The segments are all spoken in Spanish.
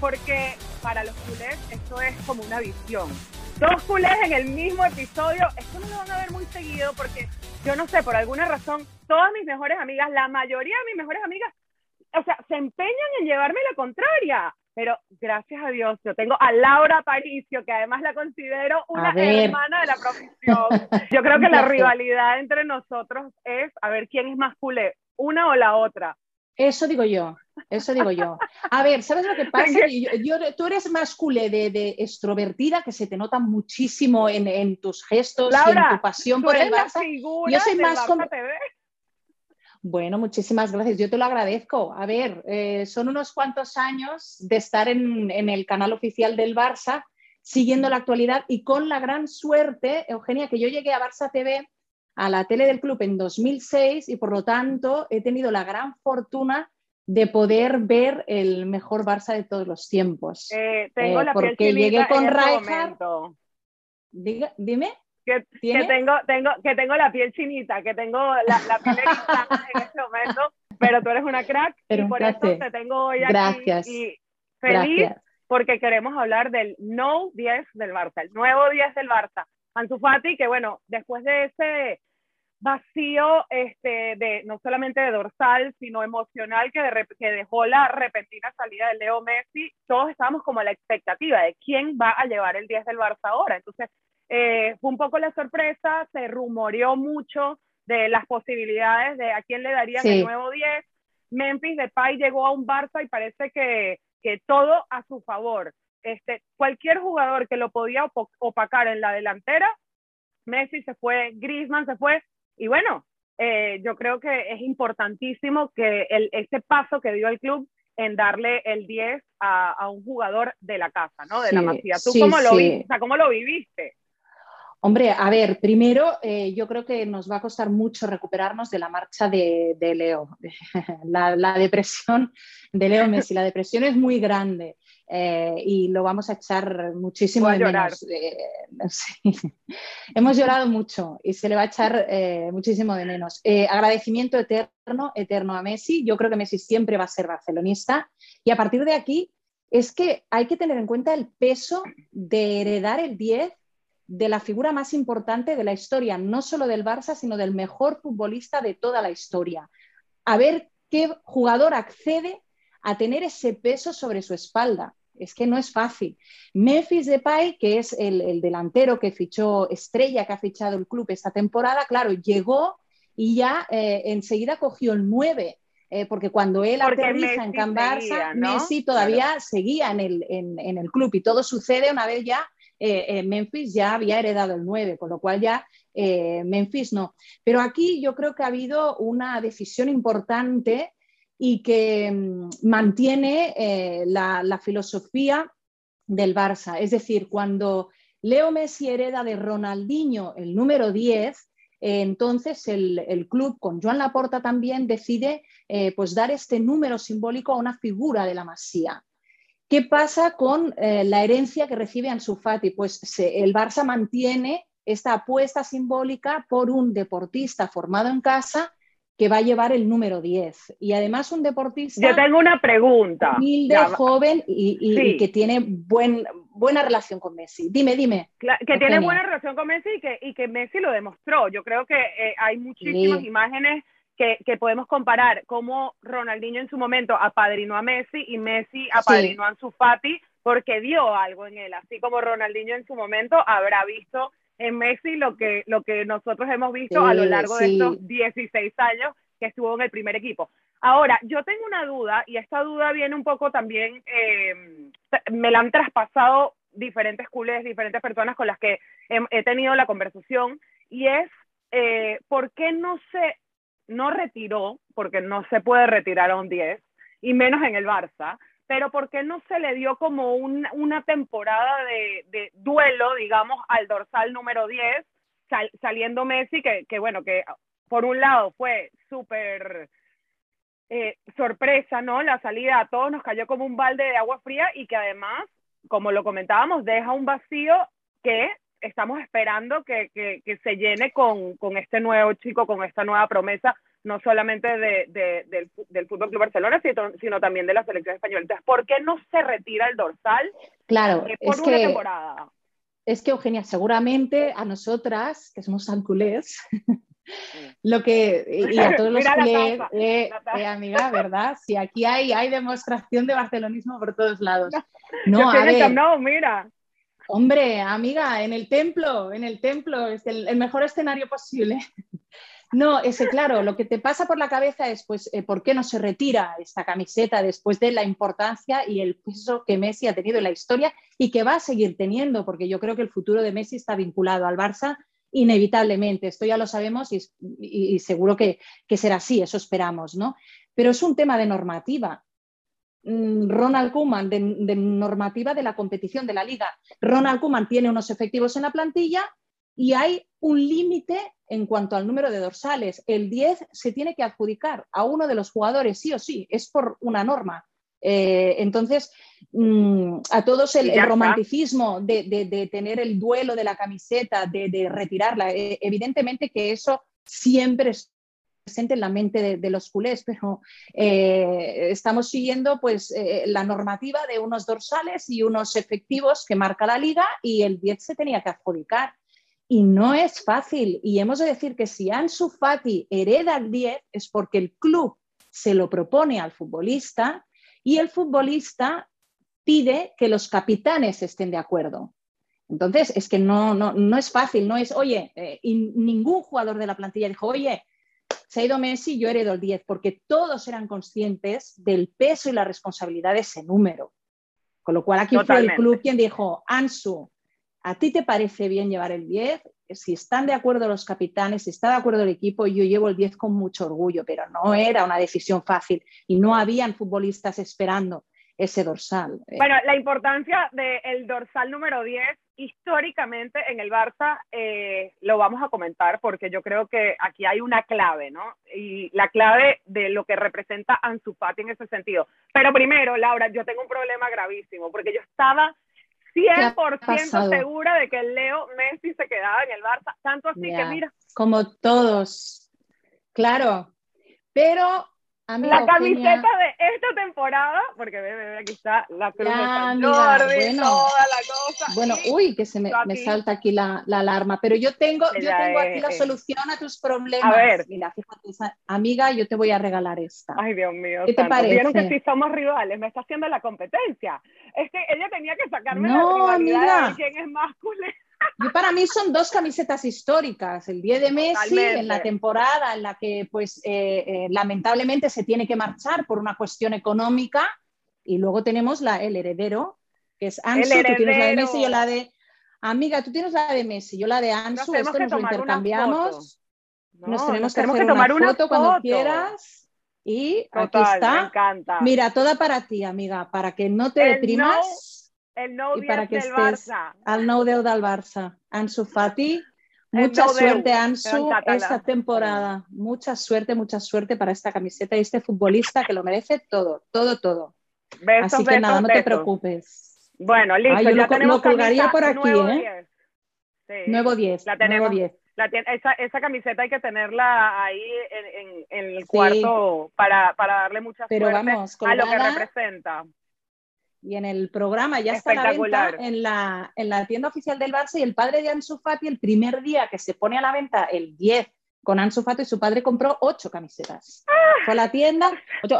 porque para los culés esto es como una visión. Dos culés en el mismo episodio, esto no lo van a ver muy seguido porque yo no sé, por alguna razón, todas mis mejores amigas, la mayoría de mis mejores amigas, o sea, se empeñan en llevarme la contraria. Pero gracias a Dios, yo tengo a Laura Paricio, que además la considero una hermana de la profesión. Yo creo que la rivalidad entre nosotros es a ver quién es más culé, una o la otra. Eso digo yo, eso digo yo. A ver, ¿sabes lo que pasa? tú eres más culé de, extrovertida, que se te nota muchísimo en, tus gestos y en tu pasión por el Barça. Yo soy más como... Bueno, muchísimas gracias. Yo te lo agradezco. A ver, eh, son unos cuantos años de estar en, en, el canal oficial del Barça, siguiendo la actualidad y con la gran suerte, Eugenia, que yo llegué a Barça TV a la tele del club en 2006 y por lo tanto he tenido la gran fortuna de poder ver el mejor Barça de todos los tiempos. Eh, tengo eh, la porque llegué con Rijkaard. dime. Que, tengo, tengo, que tengo la piel chinita, que tengo la, piel en este momento, pero tú eres una crack y por eso te tengo hoy gracias. aquí y feliz porque queremos hablar del no 10 del Barça, el nuevo 10 del Barça. Ansu Fati, que bueno, después de ese vacío este, de no solamente de dorsal, sino emocional que, que dejó la repentina salida de Leo Messi, todos estábamos como a la expectativa de quién va a llevar el 10 del Barça ahora. Entonces, eh, fue un poco la sorpresa, se rumoreó mucho de las posibilidades de a quién le darían el nuevo 10. Memphis Depay llegó a un Barça y parece que, que todo a su favor. Este, cualquier jugador que lo podía opacar en la delantera, Messi se fue, Griezmann se fue, y bueno, eh, yo creo que es importantísimo que el, ese paso que dio el club en darle el 10 a, un jugador de la casa, ¿no? De la Masía. ¿Tú cómo, lo cómo lo viviste? Hombre, a ver, primero eh, yo creo que nos va a costar mucho recuperarnos de la marcha de, Leo. La, la, depresión de Leo Messi, la depresión es muy grande. Eh, y lo vamos a echar muchísimo de menos. Eh, Hemos llorado mucho y se le va a echar eh, muchísimo de menos. agradecimiento eterno, eterno a Messi. Yo creo que Messi siempre va a ser barcelonista y a partir de aquí es que hay que tener en cuenta el peso de heredar el 10 de la figura más importante de la historia, no solo del Barça, sino del mejor futbolista de toda la historia. A ver qué jugador accede a tener ese peso sobre su espalda. Es que no es fácil. Memphis Depay, que es el, delantero que fichó Estrella, que ha fichado el club esta temporada, claro, llegó y ya eh, enseguida cogió el 9. Eh, porque cuando él aterriza en Can Barça, Messi todavía seguía en el, en, el, club y todo sucede una vez ya eh, Memphis ya había heredado el 9, con lo cual ya Memphis no. Pero aquí yo creo que ha habido una decisión importante y que mm, mantiene eh, la, filosofía del Barça. Es decir, cuando Leo Messi hereda de Ronaldinho el número 10, eh, entonces el, club con Joan Laporta también decide eh, pues dar este número simbólico a una figura de la Masía. ¿Qué pasa con la herencia que recibe Ansu Fati? Pues el Barça mantiene esta apuesta simbólica por un deportista formado en casa que va a llevar el número 10. Y además un deportista... Yo tengo una pregunta. Humilde, joven y, que tiene buen, buena relación con Messi. Dime, dime. que tiene buena relación con Messi y que, y que Messi lo demostró. Yo creo que eh, hay muchísimas imágenes que, que, podemos comparar cómo Ronaldinho en su momento apadrinó a Messi y Messi apadrinó a su Fati porque dio algo en él. Así como Ronaldinho en su momento habrá visto en Messi lo que, lo que nosotros hemos visto a lo largo de estos 16 años que estuvo en el primer equipo. Ahora, yo tengo una duda y esta duda viene un poco también, eh, me la han traspasado diferentes culés, diferentes personas con las que he, tenido la conversación y es, eh, ¿por qué no se, no retiró, porque no se puede retirar a un 10, y menos en el Barça, pero ¿por qué no se le dio como una temporada de, duelo, digamos, al dorsal número 10, saliendo Messi, que, bueno, que por un lado fue súper eh, sorpresa, ¿no? La salida a todos nos cayó como un balde de agua fría y que además, como lo comentábamos, deja un vacío que estamos esperando que, se llene con, con este nuevo chico, con esta nueva promesa no solamente de, del, del Fútbol Club Barcelona, sino, también de la selección española. Entonces, ¿por qué no se retira el dorsal? Claro, por es una que, temporada. Es que, Eugenia, seguramente a nosotras, que somos culés, lo que, y a todos los culés, eh, eh, amiga, ¿verdad? Si aquí hay, hay demostración de barcelonismo por todos lados. No, a ver, no, mira. Hombre, amiga, en el templo, en el templo, es el mejor escenario posible. No, ese claro, lo que te pasa por la cabeza es, pues, eh, ¿por qué no se retira esta camiseta después de la importancia y el peso que Messi ha tenido en la historia y que va a seguir teniendo? Porque yo creo que el futuro de Messi está vinculado al Barça inevitablemente. Esto ya lo sabemos y, seguro que, será así, eso esperamos, ¿no? Pero es un tema de normativa. Mm, Ronald Koeman, de, de normativa de la competición de la liga. Ronald Koeman tiene unos efectivos en la plantilla y hay un límite en cuanto al número de dorsales. El 10 se tiene que adjudicar a uno de los jugadores, sí o sí, es por una norma. Eh, entonces, mm, a todos el, romanticismo de, tener el duelo de la camiseta, de, retirarla, eh, evidentemente que eso siempre es presente en la mente de, los culés, pero eh, estamos siguiendo pues la normativa de unos dorsales y unos efectivos que marca la liga y el 10 se tenía que adjudicar. Y no es fácil. Y hemos de decir que si Ansu Fati hereda el 10 es porque el club se lo propone al futbolista y el futbolista pide que los capitanes estén de acuerdo. Entonces, es que no, no, es fácil, no es, oye, eh, ningún jugador de la plantilla dijo, oye, se ha ido Messi, yo heredo el 10, porque todos eran conscientes del peso y la responsabilidad de ese número. Con lo cual aquí fue el club quien dijo, Ansu, ¿A ti te parece bien llevar el 10? Si están de acuerdo los capitanes, si está de acuerdo el equipo, yo llevo el 10 con mucho orgullo, pero no era una decisión fácil y no habían futbolistas esperando ese dorsal. Eh. Bueno, la importancia del dorsal número 10 históricamente en el Barça eh, lo vamos a comentar porque yo creo que aquí hay una clave, ¿no? Y la clave de lo que representa Ansu Fati en ese sentido. Pero primero, Laura, yo tengo un problema gravísimo porque yo estaba 100% segura de que Leo Messi se quedaba en el Barça, tanto así que mira. Como todos, claro, pero la camiseta de esta temporada, porque ve, ve, aquí está la cruz de bueno, toda la cosa. Bueno, uy, que se me, me salta aquí la, la, alarma, pero yo tengo, yo tengo aquí la solución a tus problemas. A ver. Mira, fíjate, amiga, yo te voy a regalar esta. Ay, Dios mío. ¿Qué te parece? Vieron que si somos rivales, me está haciendo la competencia. Es que ella tenía que sacarme no, la rivalidad de quién es más culé. Yo para mí son dos camisetas históricas, el 10 de Messi en la temporada en la que pues eh, eh, lamentablemente se tiene que marchar por una cuestión económica y luego tenemos la, el heredero, que es Ansu, tú tienes la de Messi yo la de... Amiga, tú tienes la de Messi, yo la de Ansu, esto nos lo intercambiamos. nos tenemos que, hacer tomar una, foto, cuando quieras. Y aquí está. Mira, toda para ti, amiga, para que no te deprimas. El no y para que del Barça. Al no del Barça. Ansu Fati. Mucha suerte, Ansu, esta temporada. Mucha suerte, mucha suerte para esta camiseta y este futbolista que lo merece todo, todo, todo. Así que nada, no te preocupes. Bueno, listo. yo ya lo, colgaría por aquí, nuevo ¿eh? 10. Nuevo 10. La tenemos. Nuevo 10. esa, esa, camiseta hay que tenerla ahí en, en, el cuarto para, para, darle mucha Pero suerte vamos, a lo que representa y en el programa ya está la venta en la, en la tienda oficial del Barça y el padre de Ansu Fati el primer día que se pone a la venta el 10 con Ansu Fati y su padre compró ocho camisetas. Fue a la tienda,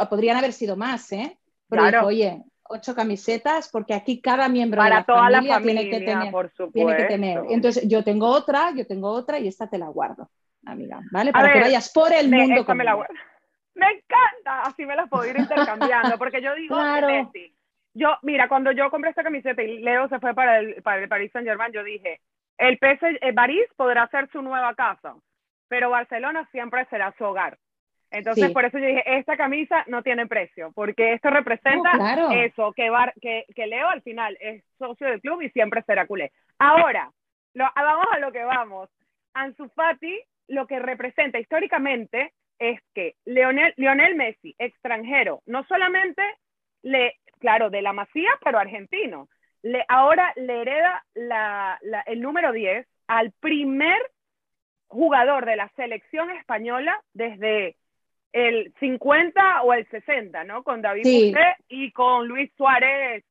podrían haber sido más, ¿eh? Pero dijo, oye, ocho camisetas porque aquí cada miembro de la toda familia, la familia, tiene que tener, por tiene que tener. Entonces yo tengo otra, yo tengo otra y esta te la guardo, amiga, ¿vale? Para que vayas por el mundo. Me, la me encanta, así me las puedo ir intercambiando porque yo digo, claro. Yo, mira, cuando yo compré esta camiseta y Leo se fue para el, para el Paris Saint Germain, yo dije, el PSG, el París podrá ser su nueva casa, pero Barcelona siempre será su hogar. Entonces, por eso yo dije, esta camisa no tiene precio, porque esto representa eso, que, que, que, Leo al final es socio del club y siempre será culé. Ahora, lo, vamos a lo que vamos. Ansu Fati, lo que representa históricamente es que Lionel, Lionel Messi, extranjero, no solamente le claro, de la Masía, pero argentino. Le, ahora le hereda el número 10 al primer jugador de la selección española desde el 50 o el 60, ¿no? Con David sí. y con Luis Suárez,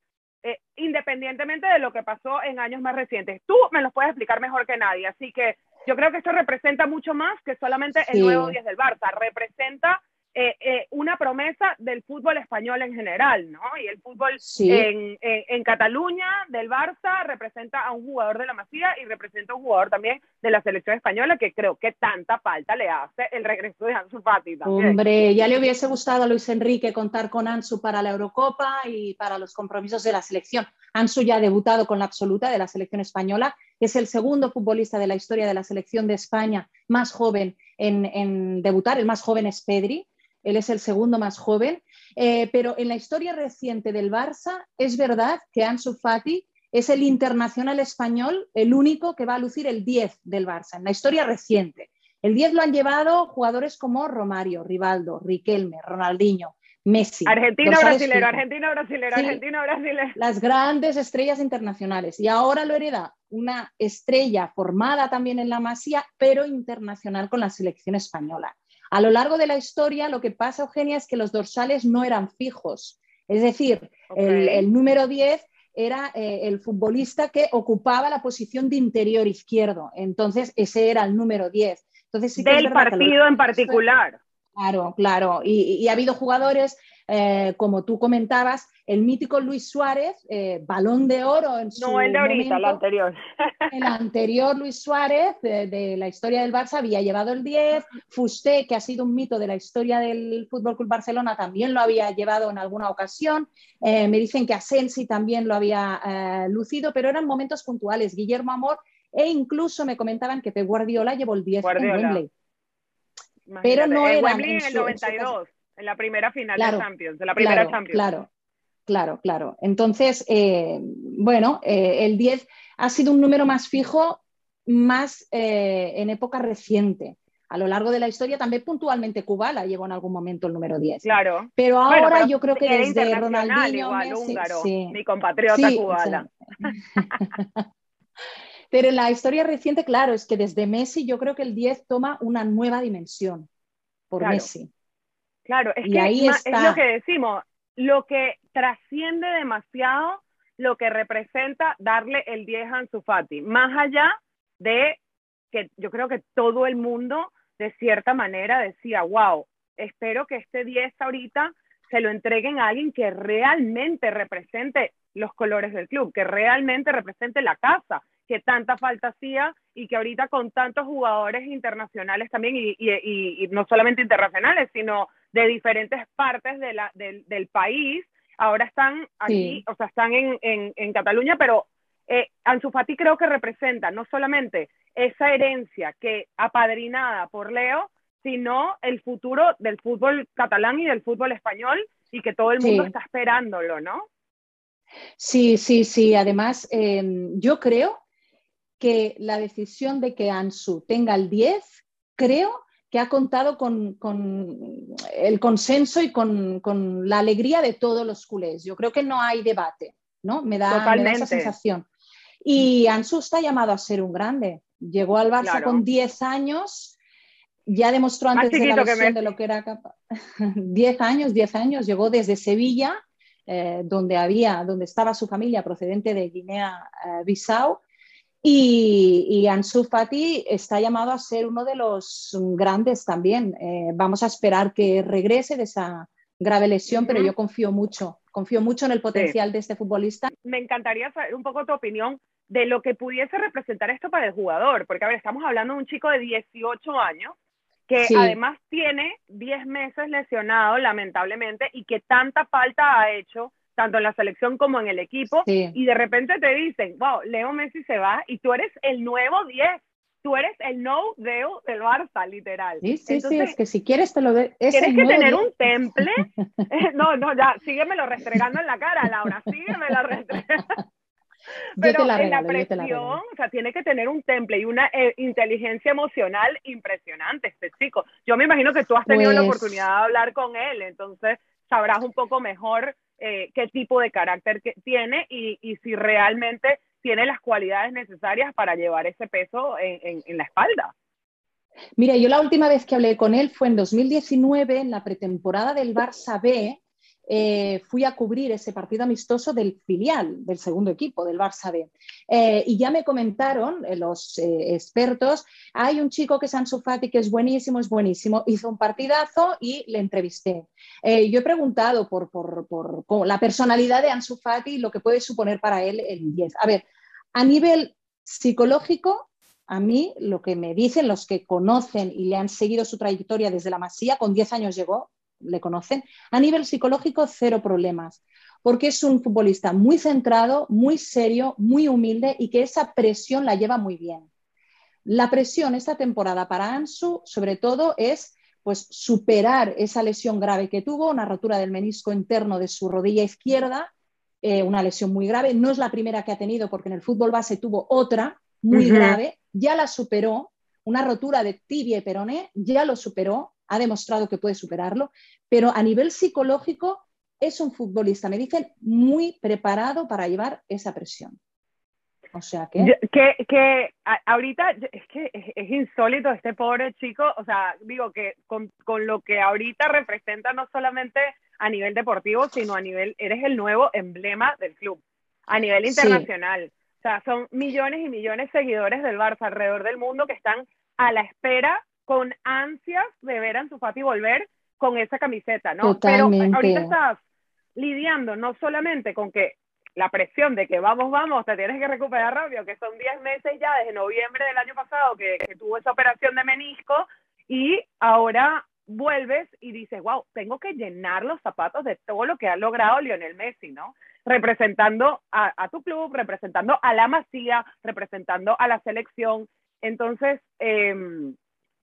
eh, independientemente de lo que pasó en años más recientes. Tú me lo puedes explicar mejor que nadie, así que yo creo que esto representa mucho más que solamente el nuevo 10 del Barça, representa eh, eh, una promesa del fútbol español en general, ¿no? Y el fútbol en, en, Cataluña, del Barça, representa a un jugador de la Masía y representa a un jugador también de la selección española que creo que tanta falta le hace el regreso de Ansu Fati también. Hombre, ya le hubiese gustado a Luis Enrique contar con Ansu para la Eurocopa y para los compromisos de la selección. Ansu ya ha debutado con la absoluta de la selección española, es el segundo futbolista de la historia de la selección de España más joven en, en debutar, el más joven es Pedri, él es el segundo más joven, eh, pero en la historia reciente del Barça es verdad que Ansu Fati es el internacional español, el único que va a lucir el 10 del Barça, en la historia reciente. El 10 lo han llevado jugadores como Romario, Rivaldo, Riquelme, Ronaldinho, Messi. Argentina, brasilero, Argentina, brasilero, Argentina, brasilero. Las grandes estrellas internacionales. Y ahora lo hereda una estrella formada también en la Masía, pero internacional con la selección española. A lo largo de la historia, lo que pasa, Eugenia, es que los dorsales no eran fijos. Es decir, el, número 10 era eh, el futbolista que ocupaba la posición de interior izquierdo. Entonces, ese era el número 10. Entonces, Del partido en particular. Claro, claro. y, ha habido jugadores eh, como tú comentabas, el mítico Luis Suárez, eh, balón de oro en su No, el de ahorita, el anterior. El anterior Luis Suárez de, la historia del Barça había llevado el 10, Fusté, que ha sido un mito de la historia del Fútbol Club Barcelona, también lo había llevado en alguna ocasión. Eh, me dicen que Asensi también lo había lucido, pero eran momentos puntuales. Guillermo Amor e incluso me comentaban que Pep Guardiola llevó el 10 en Wembley. Pero no era en, el 92. En la primera final de Champions, de la primera claro, Champions. Claro, claro, claro. Entonces, eh, bueno, eh, el 10 ha sido un número más fijo, más eh, en época reciente. A lo largo de la historia, también puntualmente Kubala llevó en algún momento el número 10. Claro. Pero ahora yo creo que desde Ronaldinho. húngaro, mi compatriota Kubala. Pero en la historia reciente, claro, es que desde Messi yo creo que el 10 toma una nueva dimensión por Messi. Claro, es que ahí es lo que decimos, lo que trasciende demasiado lo que representa darle el 10 a Ansu Fati, más allá de que yo creo que todo el mundo de cierta manera decía, wow, espero que este 10 ahorita se lo entreguen a alguien que realmente represente los colores del club, que realmente represente la casa, que tanta falta hacía y que ahorita con tantos jugadores internacionales también, y, y, y no solamente internacionales, sino de diferentes partes de la, del país, ahora están aquí, o sea, están en, en, en Cataluña, pero eh, Ansu Fati creo que representa no solamente esa herencia que apadrinada por Leo, sino el futuro del fútbol catalán y del fútbol español y que todo el mundo está esperándolo, ¿no? Sí, sí, sí. Además, em, yo creo que la decisión de que Ansu tenga el 10, creo que ha contado con, el consenso y con, la alegría de todos los culés. Yo creo que no hay debate, ¿no? Me da, esa sensación. Y Ansu está llamado a ser un grande. Llegó al Barça con 10 años, ya demostró antes de la lesión de lo que era capaz. 10 años, 10 años, llegó desde Sevilla, eh, donde, había, donde estaba su familia procedente de Guinea-Bissau, eh, y, Ansu Fati está llamado a ser uno de los grandes también. Eh, vamos a esperar que regrese de esa grave lesión, pero yo confío mucho, confío mucho en el potencial de este futbolista. Me encantaría saber un poco tu opinión de lo que pudiese representar esto para el jugador, porque a ver, estamos hablando de un chico de 18 años que además tiene 10 meses lesionado lamentablemente y que tanta falta ha hecho tanto en la selección como en el equipo, y de repente te dicen, wow, Leo Messi se va y tú eres el nuevo 10, tú eres el no Deo del Barça, literal. Sí, sí, sí, es que si quieres te lo de Tienes que tener un temple. no, no, ya, síguemelo restregando en la cara, Laura, síguemelo restregando. Pero la en la presión, o sea, tiene que tener un temple y una eh, inteligencia emocional impresionante este chico. Yo me imagino que tú has tenido la pues oportunidad de hablar con él, entonces sabrás un poco mejor eh, qué tipo de carácter que tiene y, y, si realmente tiene las cualidades necesarias para llevar ese peso en, en, la espalda. Mira, yo la última vez que hablé con él fue en 2019, en la pretemporada del Barça B, eh, fui a cubrir ese partido amistoso del filial, del segundo equipo, del Barça B. Eh, y ya me comentaron eh, los expertos, hay un chico que es Ansu Fati que es buenísimo, es buenísimo, hizo un partidazo y le entrevisté. yo he preguntado por, por, la personalidad de Ansu Fati y lo que puede suponer para él el 10. A ver, a nivel psicológico, a mí lo que me dicen los que conocen y le han seguido su trayectoria desde la Masía, con 10 años llegó, le conocen, a nivel psicológico cero problemas, porque es un futbolista muy centrado, muy serio, muy humilde y que esa presión la lleva muy bien. La presión esta temporada para Ansu, sobre todo, es pues superar esa lesión grave que tuvo, una rotura del menisco interno de su rodilla izquierda, eh, una lesión muy grave. No es la primera que ha tenido, porque en el fútbol base tuvo otra muy grave, ya la superó, una rotura de tibia y peroné, ya lo superó, ha demostrado que puede superarlo, pero a nivel psicológico es un futbolista, me dicen, muy preparado para llevar esa presión. O sea que... que, ahorita es que es, insólito este pobre chico, o sea, digo que con, lo que ahorita representa no solamente a nivel deportivo, sino a nivel, eres el nuevo emblema del club, a nivel internacional. O sea, son millones y millones de seguidores del Barça alrededor del mundo que están a la espera con ansias de ver a Ansu Fati volver con esa camiseta, ¿no? Pero ahorita estás lidiando no solamente con que la presión de que vamos, vamos, te tienes que recuperar rápido, que son 10 meses ya desde noviembre del año pasado que, tuvo esa operación de menisco y ahora vuelves y dices, wow, tengo que llenar los zapatos de todo lo que ha logrado Lionel Messi, ¿no? Representando a, a tu club, representando a la Masía, representando a la selección. Entonces, eh,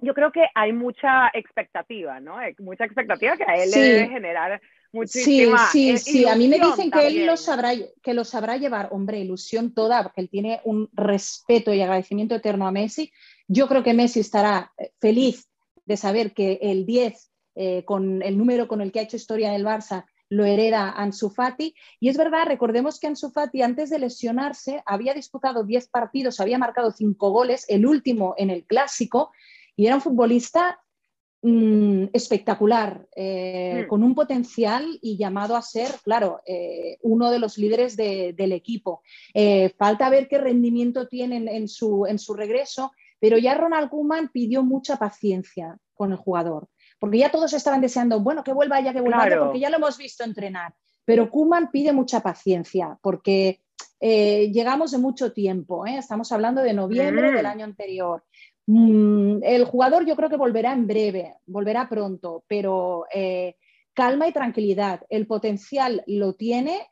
yo creo que hay mucha expectativa, ¿no? Hay mucha expectativa que a él le debe generar muchísima Sí, sí, sí. A mí me dicen que él lo sabrá, que lo sabrá llevar, hombre, ilusión toda, porque él tiene un respeto y agradecimiento eterno a Messi. Yo creo que Messi estará eh, feliz de saber que el 10, eh, con el número con el que ha hecho historia en el Barça, lo hereda Ansu Fati. Y es verdad, recordemos que Ansu Fati antes de lesionarse había disputado 10 partidos, había marcado 5 goles, el último en el clásico, y era un futbolista mm, espectacular, eh, hmm. con un potencial y llamado a ser, claro, eh, uno de los líderes del equipo. Eh, falta ver qué rendimiento tienen en su, en su regreso, pero ya Ronald Koeman pidió mucha paciencia con el jugador, porque ya todos estaban deseando, bueno, que vuelva ya, que vuelva ya, porque ya lo hemos visto entrenar. Pero Koeman pide mucha paciencia, porque llegamos de mucho tiempo, estamos hablando de noviembre del hmm. año anterior. Mm, el jugador yo creo que volverá en breve, volverá pronto, pero eh, calma y tranquilidad. El potencial lo tiene,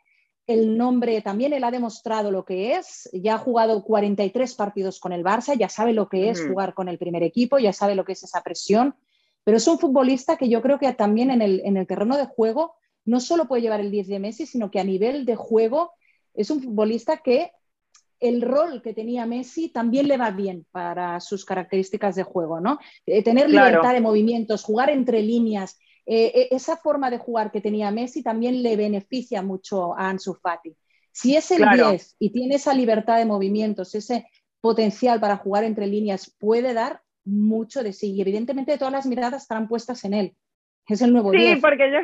el nombre también él ha demostrado lo que es, ya ha jugado 43 partidos con el Barça, ya sabe lo que es jugar con el primer equipo, ya sabe lo que es esa presión, pero es un futbolista que yo creo que también en el, en el terreno de juego no solo puede llevar el 10 de Messi, sino que a nivel de juego es un futbolista que el rol que tenía Messi también le va bien para sus características de juego, ¿no? Eh, tener libertad de movimientos, jugar entre líneas, eh, eh, esa forma de jugar que tenía Messi también le beneficia mucho a Ansu Fati. Si es el 10 y tiene esa libertad de movimientos, ese potencial para jugar entre líneas, puede dar mucho de sí. Y evidentemente todas las miradas estarán puestas en él. Es el nuevo Sí, porque yo,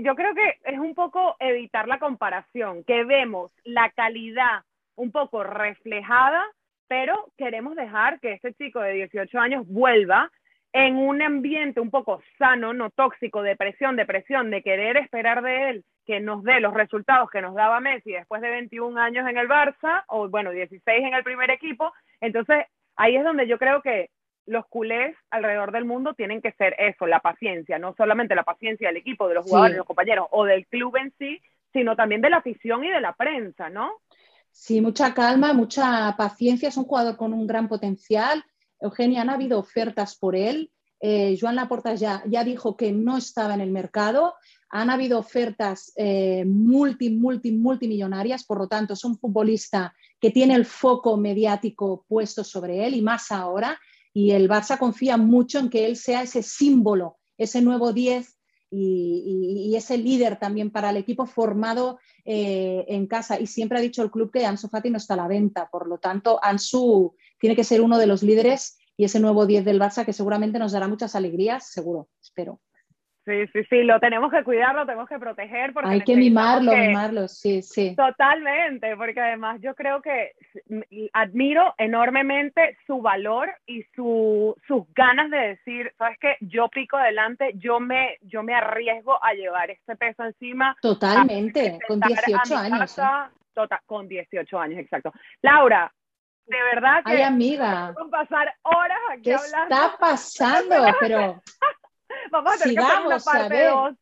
yo creo que es un poco evitar la comparación, que vemos la calidad un poco reflejada, pero queremos dejar que este chico de 18 años vuelva en un ambiente un poco sano, no tóxico, de presión, de presión, de querer esperar de él que nos dé los resultados que nos daba Messi después de 21 años en el Barça, o bueno, 16 en el primer equipo. Entonces, ahí es donde yo creo que los culés alrededor del mundo tienen que ser eso, la paciencia, no solamente la paciencia del equipo, de los jugadores, de los compañeros o del club en sí, sino también de la afición y de la prensa, ¿no? Sí, mucha calma, mucha paciencia. Es un jugador con un gran potencial. Eugenia, han habido ofertas por él. Eh, Joan Laporta ya, ya dijo que no estaba en el mercado. Han habido ofertas eh, multi, multi, multimillonarias. Por lo tanto, es un futbolista que tiene el foco mediático puesto sobre él y más ahora. Y el Barça confía mucho en que él sea ese símbolo, ese nuevo 10 y, y, ese líder también para el equipo formado eh, en casa. Y siempre ha dicho el club que Ansu Fati no está a la venta, por lo tanto, Ansu tiene que ser uno de los líderes y ese nuevo 10 del Barça que seguramente nos dará muchas alegrías, seguro, espero. Sí, sí, sí, lo tenemos que cuidar, lo tenemos que proteger. Porque Hay que mimarlo, mimarlo, sí, sí. Totalmente, porque además yo creo que admiro enormemente su valor y su, sus ganas de decir, sabes qué, yo pico adelante, yo me, yo me arriesgo a llevar este peso encima. Totalmente, con 18 años. ¿eh? Tota, con 18 años, exacto. Laura, de verdad que Ay, amiga. pasar horas aquí ¿Qué está pasando? Pero Vamos a tener que hacer una parte 2.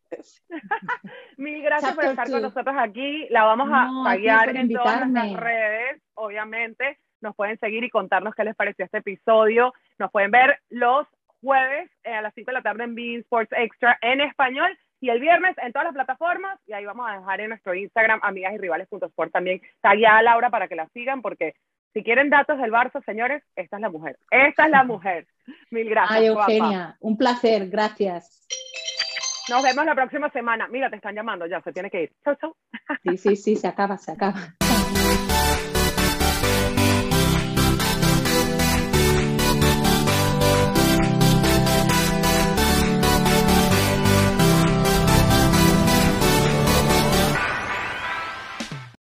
Mil gracias por estar con nosotros aquí. La vamos a no, en todas las redes, obviamente. Nos pueden seguir y contarnos qué les pareció este episodio. Nos pueden ver los jueves a las 5 de la tarde en Bean Sports Extra en español y el viernes en todas las plataformas. Y ahí vamos a dejar en nuestro Instagram, amigas y rivales.sport también. Tagueada a Laura para que la sigan porque si quieren datos del Barça, señores, esta es la mujer. Esta es la mujer. Mil gracias. Ay, Eugenia, un placer, gracias. Nos vemos la próxima semana. Mira, te están llamando, ya se tiene que ir. Chau, chau. Sí, sí, sí, se acaba, se acaba.